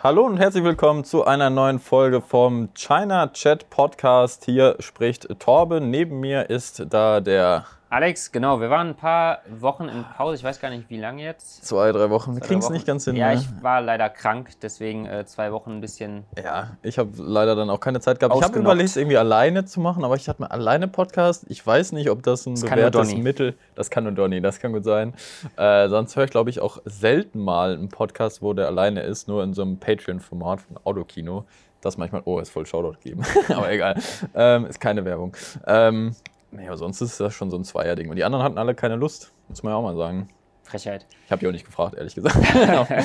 Hallo und herzlich willkommen zu einer neuen Folge vom China Chat Podcast. Hier spricht Torben. Neben mir ist da der Alex, genau, wir waren ein paar Wochen in Pause, ich weiß gar nicht wie lange jetzt. Zwei, drei Wochen. Wir kriegen es nicht ganz hin. Ja, ne? ich war leider krank, deswegen äh, zwei Wochen ein bisschen. Ja, ich habe leider dann auch keine Zeit gehabt. Ich habe überlegt, es irgendwie alleine zu machen, aber ich hatte mir alleine Podcast. Ich weiß nicht, ob das ein Das bewährtes. Mittel. Das kann nur Donny, das kann gut sein. Äh, sonst höre ich, glaube ich, auch selten mal einen Podcast, wo der alleine ist, nur in so einem Patreon-Format von Autokino. Das manchmal, oh, ist voll Shoutout geben. aber egal. Ähm, ist keine Werbung. Ähm, nee, aber sonst ist das schon so ein Zweier-Ding. Und die anderen hatten alle keine Lust, muss man ja auch mal sagen. Frechheit. Ich habe die auch nicht gefragt, ehrlich gesagt.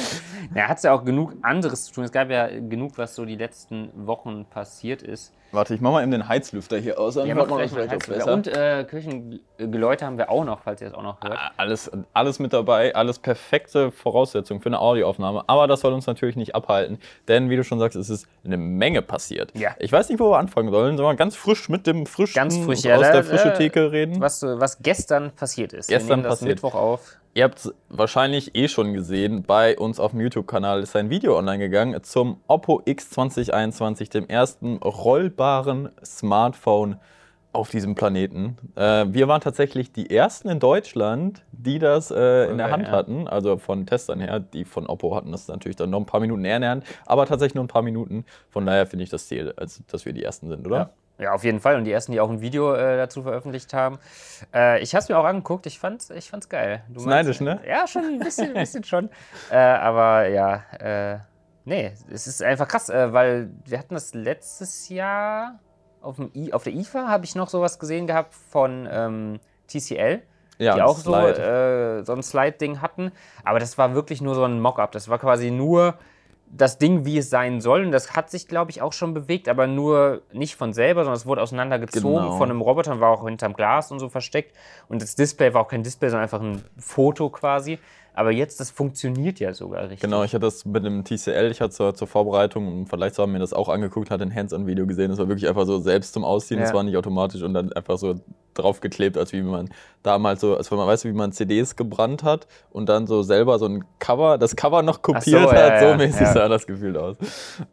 Ja, hat ja auch genug anderes zu tun. Es gab ja genug, was so die letzten Wochen passiert ist. Warte, ich mach mal eben den Heizlüfter hier aus. Dann Ja, hört man mal vielleicht auch besser. Und äh, Kirchengeläute haben wir auch noch, falls ihr es auch noch hört. Ah, Alles, alles mit dabei, alles perfekte Voraussetzungen für eine Audioaufnahme. Aber das soll uns natürlich nicht abhalten, denn wie du schon sagst, es ist eine Menge passiert. Ja. Ich weiß nicht, wo wir anfangen sollen. Sollen wir ganz frisch mit dem frischen Ganz frisch, aus ja, der da- frischen da- Theke reden? Was, äh, was gestern passiert ist. Gestern wir nehmen das passiert. Mittwoch auf. Ihr habt es wahrscheinlich eh schon gesehen, bei uns auf dem YouTube-Kanal ist ein Video online gegangen zum Oppo X 2021, dem ersten rollbaren Smartphone auf diesem Planeten. Äh, wir waren tatsächlich die ersten in Deutschland, die das äh, in der Hand ja. hatten, also von Testern her. Die von Oppo hatten das natürlich dann noch ein paar Minuten eher in der Hand, aber tatsächlich nur ein paar Minuten. Von daher finde ich das Ziel, also, dass wir die ersten sind, oder? Ja. Ja, auf jeden Fall. Und die ersten, die auch ein Video äh, dazu veröffentlicht haben. Äh, ich habe es mir auch angeguckt. Ich fand's, ich fand's geil. Du neidisch, ne? Ja, schon ein bisschen, ein bisschen schon. Äh, aber ja, äh, nee, es ist einfach krass, äh, weil wir hatten das letztes Jahr auf, dem I, auf der IFA, habe ich noch sowas gesehen gehabt von ähm, TCL. Ja, die auch so, Slide. äh, so ein Slide-Ding hatten. Aber das war wirklich nur so ein Mock-up. Das war quasi nur das Ding, wie es sein soll. Und das hat sich, glaube ich, auch schon bewegt, aber nur nicht von selber, sondern es wurde auseinandergezogen Genau. von einem Roboter und war auch hinterm Glas und so versteckt. Und das Display war auch kein Display, sondern einfach ein Foto quasi. Aber jetzt, das funktioniert ja sogar richtig. Genau, ich hatte das mit dem TCL, ich hatte zur, zur Vorbereitung, Vergleich zu haben, mir das auch angeguckt, hatte ein Hands-on-Video gesehen. Das war wirklich einfach so selbst zum Ausziehen, das Ja. war nicht automatisch und dann einfach so draufgeklebt, als wie man damals so, als wenn man weiß, wie man CDs gebrannt hat und dann so selber so ein Cover, das Cover noch kopiert so, hat, ja, so ja, mäßig ja. sah das gefühlt aus.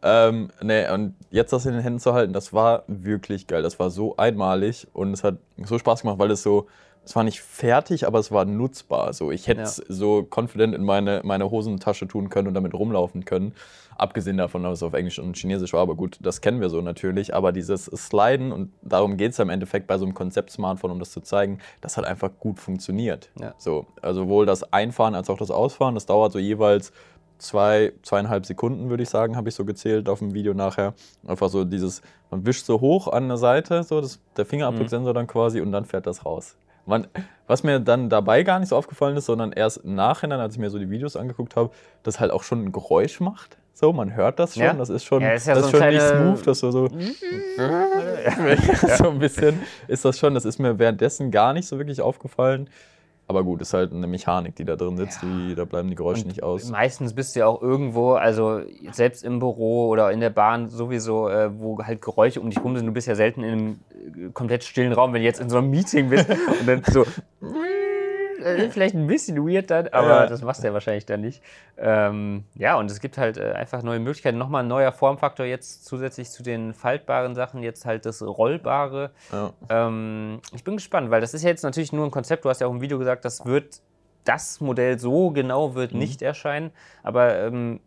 Ähm, nee, und jetzt das in den Händen zu halten, das war wirklich geil. Das war so einmalig und es hat so Spaß gemacht, weil es so, es war nicht fertig, aber es war nutzbar. So, ich hätte es so confident in meine, meine Hosentasche tun können und damit rumlaufen können. Abgesehen davon, dass es auf Englisch und Chinesisch war, aber gut, das kennen wir so natürlich. Aber dieses Sliden, und darum geht es ja im Endeffekt bei so einem Konzept-Smartphone, um das zu zeigen, das hat einfach gut funktioniert. Ja. So, also sowohl das Einfahren als auch das Ausfahren, das dauert so jeweils zwei, zweieinhalb Sekunden, würde ich sagen, habe ich so gezählt auf dem Video nachher. Einfach so dieses, man wischt so hoch an der Seite, so das, der Fingerabdrucksensor dann quasi und dann fährt das raus. Man, was mir dann dabei gar nicht so aufgefallen ist, sondern erst im Nachhinein, als ich mir so die Videos angeguckt habe, das halt auch schon ein Geräusch macht. So, man hört das schon, Ja. das ist schon, Ja, ist ja das so ist schon nicht smooth, dass du so, so ein bisschen ist das schon, das ist mir währenddessen gar nicht so wirklich aufgefallen. Aber gut, ist halt eine Mechanik, die da drin sitzt, die, da bleiben die Geräusche nicht aus. Meistens bist du ja auch irgendwo, also selbst im Büro oder in der Bahn sowieso, äh, wo halt Geräusche um dich rum sind. Du bist ja selten in einem komplett stillen Raum, wenn du jetzt in so einem Meeting bist und dann so. äh, Vielleicht ein bisschen weird dann, aber Ja. das machst du ja wahrscheinlich dann nicht. Ähm, ja, und es gibt halt äh, einfach neue Möglichkeiten. Nochmal ein neuer Formfaktor jetzt zusätzlich zu den faltbaren Sachen, jetzt halt das Rollbare. Ja. Ähm, ich bin gespannt, weil das ist ja jetzt natürlich nur ein Konzept. Du hast ja auch im Video gesagt, das wird, das Modell so genau Mhm. wird nicht erscheinen. Aber ähm,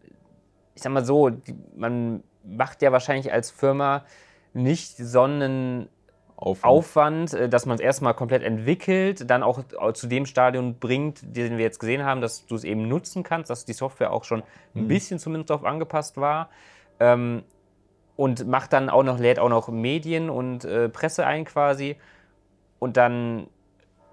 ich sag mal so, man macht ja wahrscheinlich als Firma nicht so einen Aufwand. Aufwand, äh, dass man es erstmal komplett entwickelt, dann auch äh, zu dem Stadion bringt, den wir jetzt gesehen haben, dass du es eben nutzen kannst, dass die Software auch schon Mhm. ein bisschen zumindest darauf angepasst war. Ähm, und macht dann auch noch, lädt auch noch Medien und äh, Presse ein quasi. Und dann,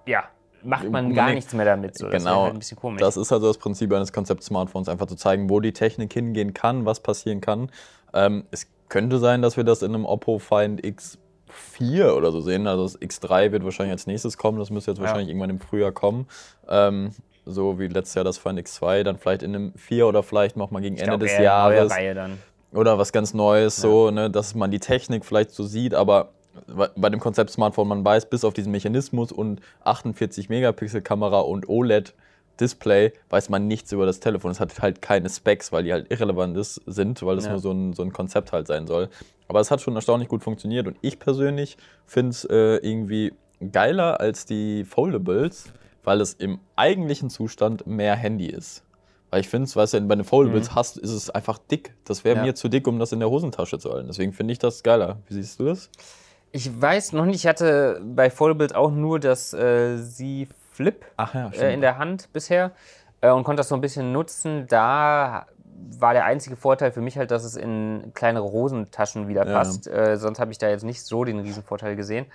ja, macht man gar nichts mehr damit. So. Das genau. halt ein bisschen komisch. Das ist also das Prinzip eines Konzept-Smartphones, einfach zu zeigen, wo die Technik hingehen kann, was passieren kann. Ähm, es könnte sein, dass wir das in einem Oppo Find X4 oder so sehen. Also das X3 wird wahrscheinlich als nächstes kommen, das müsste jetzt Ja. wahrscheinlich irgendwann im Frühjahr kommen. Ähm, so wie letztes Jahr das Find X2, dann vielleicht in einem 4 oder vielleicht noch mal gegen Ich Ende glaub, des Jahres. Oder was ganz Neues, so, ne, dass man die Technik vielleicht so sieht, aber bei bei dem Konzept Smartphone, man weiß, bis auf diesen Mechanismus und 48 Megapixel Kamera und OLED Display weiß man nichts über das Telefon. Es hat halt keine Specs, weil die halt irrelevant ist, sind, weil es Ja. nur so ein, so ein Konzept halt sein soll. Aber es hat schon erstaunlich gut funktioniert und ich persönlich finde es äh, irgendwie geiler als die Foldables, weil es im eigentlichen Zustand mehr Handy ist. Weil ich finde es, weißt du, bei den Foldables hast, ist es einfach dick. Das wäre Mhm. Ja. mir zu dick, um das in der Hosentasche zu halten. Deswegen finde ich das geiler. Wie siehst du das? Ich weiß noch nicht, ich hatte bei Foldables auch nur das äh, Z Flip ja, äh, in der Hand bisher äh, und konnte das so ein bisschen nutzen. Da war der einzige Vorteil für mich halt, dass es in kleinere Hosentaschen wieder Ja. passt. Äh, sonst habe ich da jetzt nicht so den Riesenvorteil gesehen.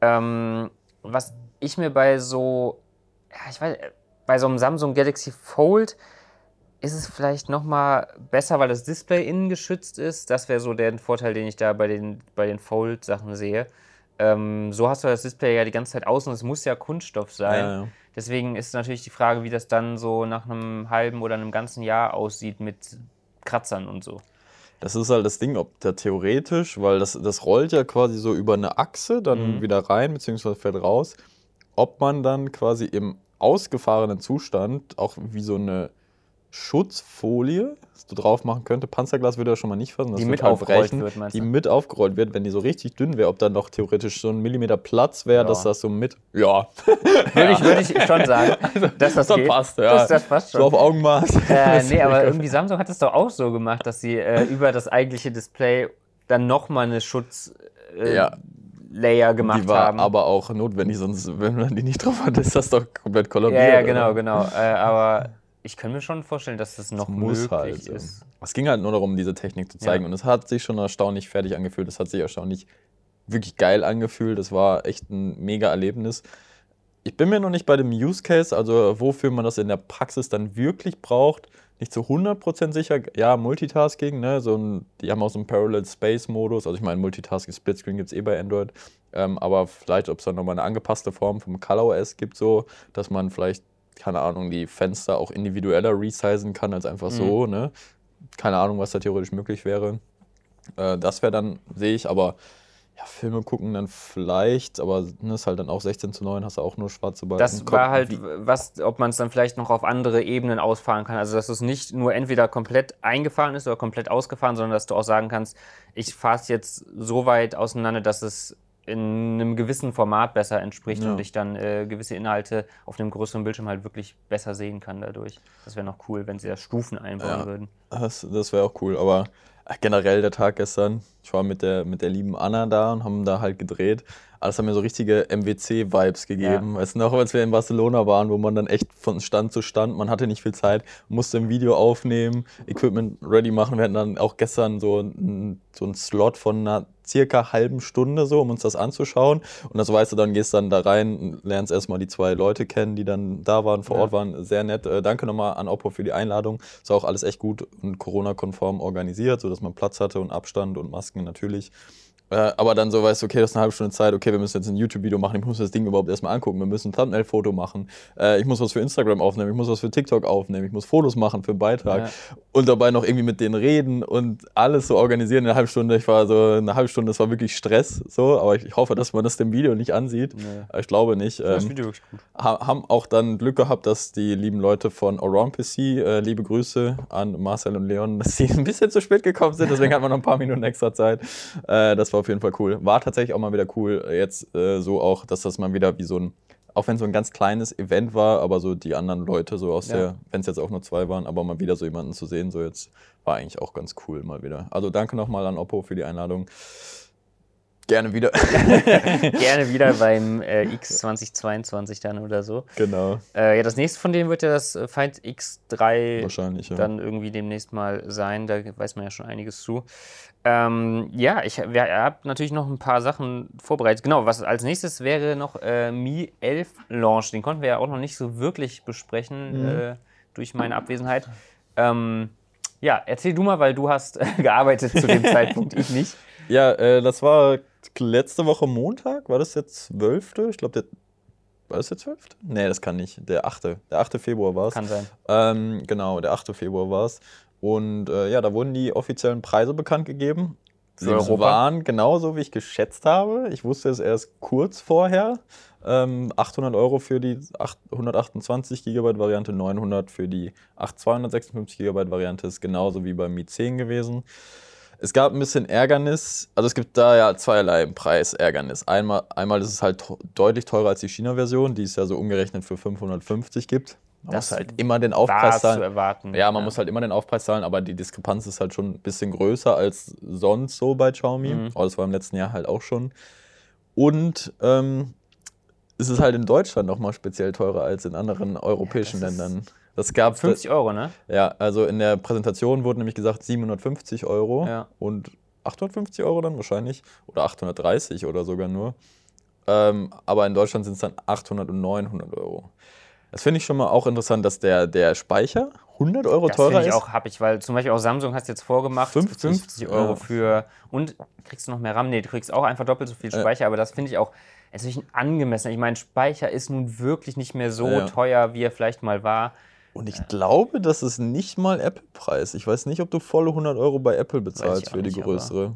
Ähm, was ich mir bei so, ja, ich weiß, bei so einem Samsung Galaxy Fold ist es vielleicht noch mal besser, weil das Display innen geschützt ist. Das wäre so der Vorteil, den ich da bei den, bei den Fold-Sachen sehe. Ähm, so hast du das Display ja die ganze Zeit außen. Es muss ja Kunststoff sein. Ja, ja. Deswegen ist natürlich die Frage, wie das dann so nach einem halben oder einem ganzen Jahr aussieht mit Kratzern und so. Das ist halt das Ding, ob der theoretisch, weil das, das rollt ja quasi so über eine Achse dann Mhm. wieder rein, beziehungsweise fährt raus, ob man dann quasi im ausgefahrenen Zustand auch wie so eine Schutzfolie so drauf machen könnte. Panzerglas würde ja schon mal nicht fassen, das Die mit halt aufgerollt wird, meinst die du? mit aufgerollt wird, wenn die so richtig dünn wäre, ob dann noch theoretisch so ein Millimeter Platz wäre, Ja. dass das so mit. Ja, Würde ich, würde ich schon sagen, dass das das geht. passt, ja. Das, das passt so schon. auf Augenmaß. Äh, nee, aber irgendwie Samsung hat es doch auch so gemacht, dass sie äh, über das eigentliche Display dann nochmal eine Schutzlayer äh, Ja. Layer gemacht die war haben. aber auch notwendig, sonst, wenn man die nicht drauf hat, ist das doch komplett ja, kollabiert. ja, oder? genau, genau. Äh, aber ich kann mir schon vorstellen, dass das noch möglich halt, ist. Es ging halt nur darum, diese Technik zu zeigen. Ja. Und es hat sich schon erstaunlich fertig angefühlt. Es hat sich erstaunlich wirklich geil angefühlt. Das war echt ein mega Erlebnis. Ich bin mir noch nicht bei dem Use Case, also wofür man das in der Praxis dann wirklich braucht, nicht zu 100% sicher. Ja, Multitasking, ne? so ein, die haben auch so einen Parallel Space Modus. Also ich meine, Multitasking Splitscreen gibt es eh bei Android. Ähm, aber vielleicht, ob es dann nochmal eine angepasste Form vom ColorOS gibt, so, dass man vielleicht, keine Ahnung, die Fenster auch individueller resizen kann als einfach so, ne? Keine Ahnung, was da theoretisch möglich wäre. Äh, das wäre dann, sehe ich, aber ja, Filme gucken dann vielleicht, aber ne, ist halt dann auch 16 zu 9, hast du auch nur schwarze Balken. Das war halt, was, ob man es dann vielleicht noch auf andere Ebenen ausfahren kann. Also, dass es nicht nur entweder komplett eingefahren ist oder komplett ausgefahren, sondern dass du auch sagen kannst, ich fahre es jetzt so weit auseinander, dass es in einem gewissen Format besser entspricht Ja. und ich dann äh, gewisse Inhalte auf einem größeren Bildschirm halt wirklich besser sehen kann dadurch. Das wäre noch cool, wenn sie da Stufen einbauen Ja. würden. Das, das wäre auch cool, aber generell der Tag gestern, ich war mit der, mit der lieben Anna da und haben da halt gedreht. Alles hat mir so richtige MWC-Vibes gegeben. Weißt du noch, als wir in Barcelona waren, wo man dann echt von Stand zu Stand, man hatte nicht viel Zeit, musste ein Video aufnehmen, Equipment ready machen. Wir hatten dann auch gestern so einen so einen Slot von einer circa halben Stunde so, um uns das anzuschauen. Und das weißt du, dann gehst dann da rein, lernst erstmal die zwei Leute kennen, die dann da waren, vor Ja. Ort waren. Sehr nett. Äh, danke nochmal an Oppo für die Einladung. Ist auch alles echt gut und Corona-konform organisiert, sodass man Platz hatte und Abstand und Masken natürlich. Äh, aber dann so weißt du, okay, das ist eine halbe Stunde Zeit, okay, wir müssen jetzt ein YouTube-Video machen, ich muss das Ding überhaupt erstmal angucken, wir müssen ein Thumbnail-Foto machen, äh, ich muss was für Instagram aufnehmen, ich muss was für TikTok aufnehmen, ich muss Fotos machen für einen Beitrag Ja. und dabei noch irgendwie mit denen reden und alles so organisieren in einer halben Stunde. Ich war so eine halbe Stunde, das war wirklich Stress, so, aber ich, ich hoffe, dass man das dem Video nicht ansieht. Nee. Aber Ich glaube nicht. Das Ähm, Video wirklich gut. ha- haben auch dann Glück gehabt, dass die lieben Leute von Around PC, äh, liebe Grüße an Marcel und Leon, dass sie ein bisschen zu spät gekommen sind, deswegen hatten wir noch ein paar Minuten extra Zeit. Äh, das war auf jeden Fall cool. War tatsächlich auch mal wieder cool, äh, jetzt äh, so auch, dass das mal wieder wie so ein, auch wenn es so ein ganz kleines Event war, aber so die anderen Leute so aus Ja. der, wenn es jetzt auch nur zwei waren, aber mal wieder so jemanden zu sehen, so jetzt war eigentlich auch ganz cool mal wieder. Also danke nochmal an Oppo für die Einladung. Gerne wieder. Gerne wieder beim äh, X 2022 dann oder so. genau, Äh, ja, das nächste von denen wird ja das äh, Find X3 wahrscheinlich. Ja. dann irgendwie demnächst mal sein. Da weiß man ja schon einiges zu. Ähm, ja, ich habe natürlich noch ein paar Sachen vorbereitet. Genau, was als nächstes wäre noch äh, Mi 11 Launch. Den konnten wir ja auch noch nicht so wirklich besprechen Mhm. äh, durch meine Abwesenheit. Ähm, ja, erzähl du mal, weil du hast äh, gearbeitet zu dem Zeitpunkt, ich nicht. Ja, äh, das war letzte Woche Montag. War das der 12.? Ich glaube, der. War das der 12.? Nee, das kann nicht. Der 8. Der 8. Februar war es. Kann sein. Ähm, genau, der 8. Februar war es. Und äh, ja, da wurden die offiziellen Preise bekannt gegeben sie waren genauso, wie ich geschätzt habe. Ich wusste es erst kurz vorher. Ähm, 800 Euro für die 128 GB Variante, 900 für die 256 GB Variante ist genauso wie beim Mi 10 gewesen. Es gab ein bisschen Ärgernis, also es gibt da ja zweierlei Preisärgernis. Einmal, einmal ist es halt deutlich teurer als die China-Version, die es ja so umgerechnet für 550 gibt. Man das muss halt immer den Aufpreis zahlen. Zu erwarten, ja, man ja. muss halt immer den Aufpreis zahlen, aber die Diskrepanz ist halt schon ein bisschen größer als sonst so bei Xiaomi. Mhm. Aber das war im letzten Jahr halt auch schon. Und ähm, es ist halt in Deutschland nochmal speziell teurer als in anderen europäischen ja, Ländern. Das gab 50 Euro, ne? Ja, also in der Präsentation wurde nämlich gesagt 750 Euro ja. und 850 Euro dann wahrscheinlich oder 830 oder sogar nur. Ähm, aber in Deutschland sind es dann 800 und 900 Euro. Das finde ich schon mal auch interessant, dass der, der Speicher 100 Euro das teurer ist. Das ich auch happig, weil zum Beispiel auch Samsung hast jetzt vorgemacht, 50, 50 Euro ja. für und kriegst du noch mehr RAM? Nee, du kriegst auch einfach doppelt so viel Speicher, ja. aber das finde ich auch natürlich ein angemessener. Ich meine, Speicher ist nun wirklich nicht mehr so ja. teuer, wie er vielleicht mal war. Und ich glaube, das ist nicht mal Apple-Preis. Ich weiß nicht, ob du volle 100 Euro bei Apple bezahlst für die nicht, größere.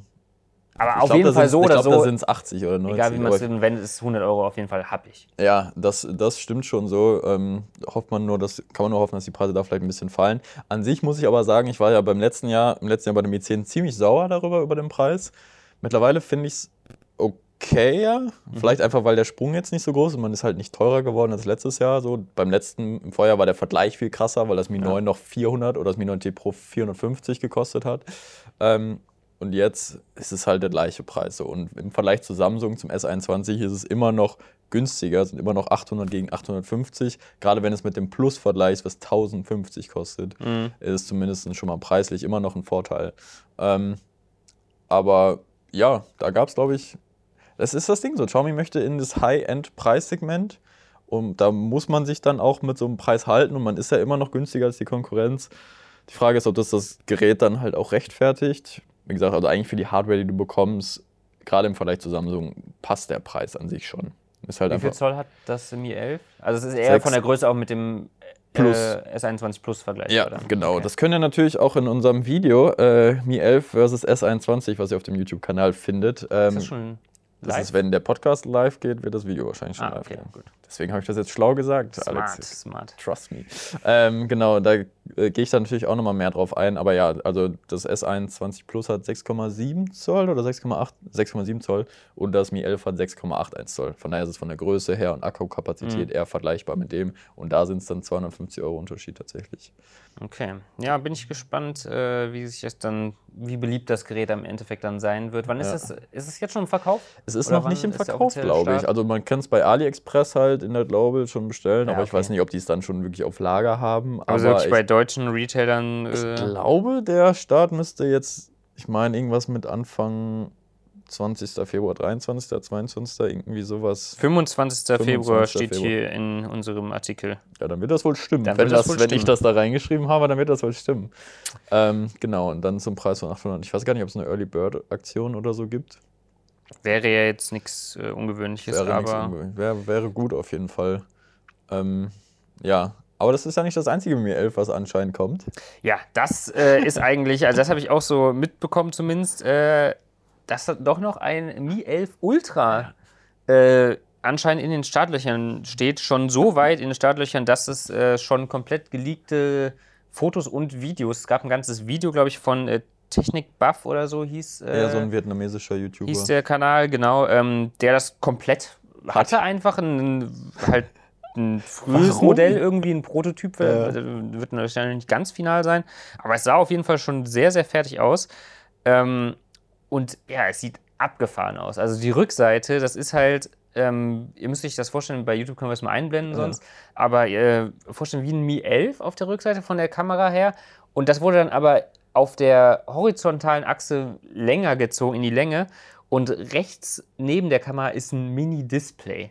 Aber, aber auf glaub, jeden Fall so oder ich glaub, so. da sind es 80 oder 90. Egal wie man es wenn es 100 Euro auf jeden Fall habe ich. Ja, das, das stimmt schon so. Ähm, hofft man nur, dass, kann man nur hoffen, dass die Preise da vielleicht ein bisschen fallen. An sich muss ich aber sagen, ich war ja beim letzten Jahr, im letzten Jahr bei dem i10 ziemlich sauer darüber, über den Preis. Mittlerweile finde ich es okay okay, ja. Mhm. Vielleicht einfach, weil der Sprung jetzt nicht so groß ist. Man ist halt nicht teurer geworden als letztes Jahr. So. Beim letzten, im Vorjahr war der Vergleich viel krasser, weil das Mi ja. 9 noch 400 oder das Mi 9T Pro 450 gekostet hat. Ähm, und jetzt ist es halt der gleiche Preis. So. Und im Vergleich zu Samsung, zum S21, ist es immer noch günstiger, sind immer noch 800 gegen 850. Gerade wenn es mit dem Plus vergleicht, was 1050 kostet, mhm. ist es zumindest schon mal preislich immer noch ein Vorteil. Ähm, aber ja, da gab es, glaube ich, das ist das Ding so. Xiaomi möchte in das High-End-Preissegment und da muss man sich dann auch mit so einem Preis halten und man ist ja immer noch günstiger als die Konkurrenz. Die Frage ist, ob das das Gerät dann halt auch rechtfertigt. Wie gesagt, also eigentlich für die Hardware, die du bekommst, gerade im Vergleich zu Samsung, passt der Preis an sich schon. Ist halt Wie viel Zoll hat das Mi 11? Also es ist eher 6. von der Größe auch mit dem Plus. Äh, S21 Plus Vergleich. Ja, oder? genau. Okay. Das könnt ihr natürlich auch in unserem Video äh, Mi 11 versus S21, was ihr auf dem YouTube-Kanal findet. Ähm, ist das schon das ist, wenn der Podcast live geht, wird das Video wahrscheinlich schon ah, live okay, gehen. Gut. Deswegen habe ich das jetzt schlau gesagt. Smart, Alex. smart. Trust me. Ähm, genau, da äh, gehe ich da natürlich auch nochmal mehr drauf ein. Aber ja, also das S21 Plus hat 6,7 Zoll oder 6,8, 6,7 Zoll und das Mi 11 hat 6,81 Zoll. Von daher ist es von der Größe her und Akkukapazität mhm. eher vergleichbar mit dem. Und da sind es dann 250 Euro Unterschied tatsächlich. Okay. Ja, bin ich gespannt, äh, wie sich das dann, wie beliebt das Gerät am Endeffekt dann sein wird. Wann ist ja. es? Ist es jetzt schon im Verkauf? Es ist Oder noch nicht im Verkauf, glaube ich. Also man kann es bei AliExpress halt in der Global schon bestellen, ja, aber okay. ich weiß nicht, ob die es dann schon wirklich auf Lager haben. Also aber wirklich bei deutschen Retailern. Äh ich glaube, der Start müsste jetzt, ich meine, irgendwas mit Anfang 20. Februar, 23., 22., irgendwie sowas. 25. 25. Februar steht Februar. hier in unserem Artikel. Ja, dann wird das wohl stimmen. Wenn, das, wohl wenn stimmen. ich das da reingeschrieben habe, dann wird das wohl stimmen. Ähm, genau, und dann zum Preis von 800. Ich weiß gar nicht, ob es eine Early Bird Aktion oder so gibt. Wäre ja jetzt nichts äh, Ungewöhnliches, wäre aber. Ungewöhnlich. Wäre, wäre gut auf jeden Fall. Ähm, ja, aber das ist ja nicht das einzige Mi 11, was anscheinend kommt. Ja, das äh, ist eigentlich, also das habe ich auch so mitbekommen zumindest. Äh, dass da doch noch ein Mi 11 Ultra äh, anscheinend in den Startlöchern steht. Schon so weit in den Startlöchern, dass es äh, schon komplett geleakte Fotos und Videos. Es gab ein ganzes Video, glaube ich, von äh, Technik Buff oder so hieß. Äh, ja, so ein vietnamesischer YouTuber. Hieß der Kanal, genau, ähm, der das komplett hatte, einfach ein, halt ein frühes Warum? Modell, irgendwie ein Prototyp, ja. wird wahrscheinlich nicht ganz final sein, aber es sah auf jeden Fall schon sehr, sehr fertig aus. Ähm, und ja, es sieht abgefahren aus. Also die Rückseite, das ist halt, ähm, ihr müsst euch das vorstellen, bei YouTube können wir es mal einblenden ja. sonst, aber äh, vorstellen wie ein Mi 11 auf der Rückseite von der Kamera her. Und das wurde dann aber auf der horizontalen Achse länger gezogen, in die Länge. Und rechts neben der Kamera ist ein Mini-Display.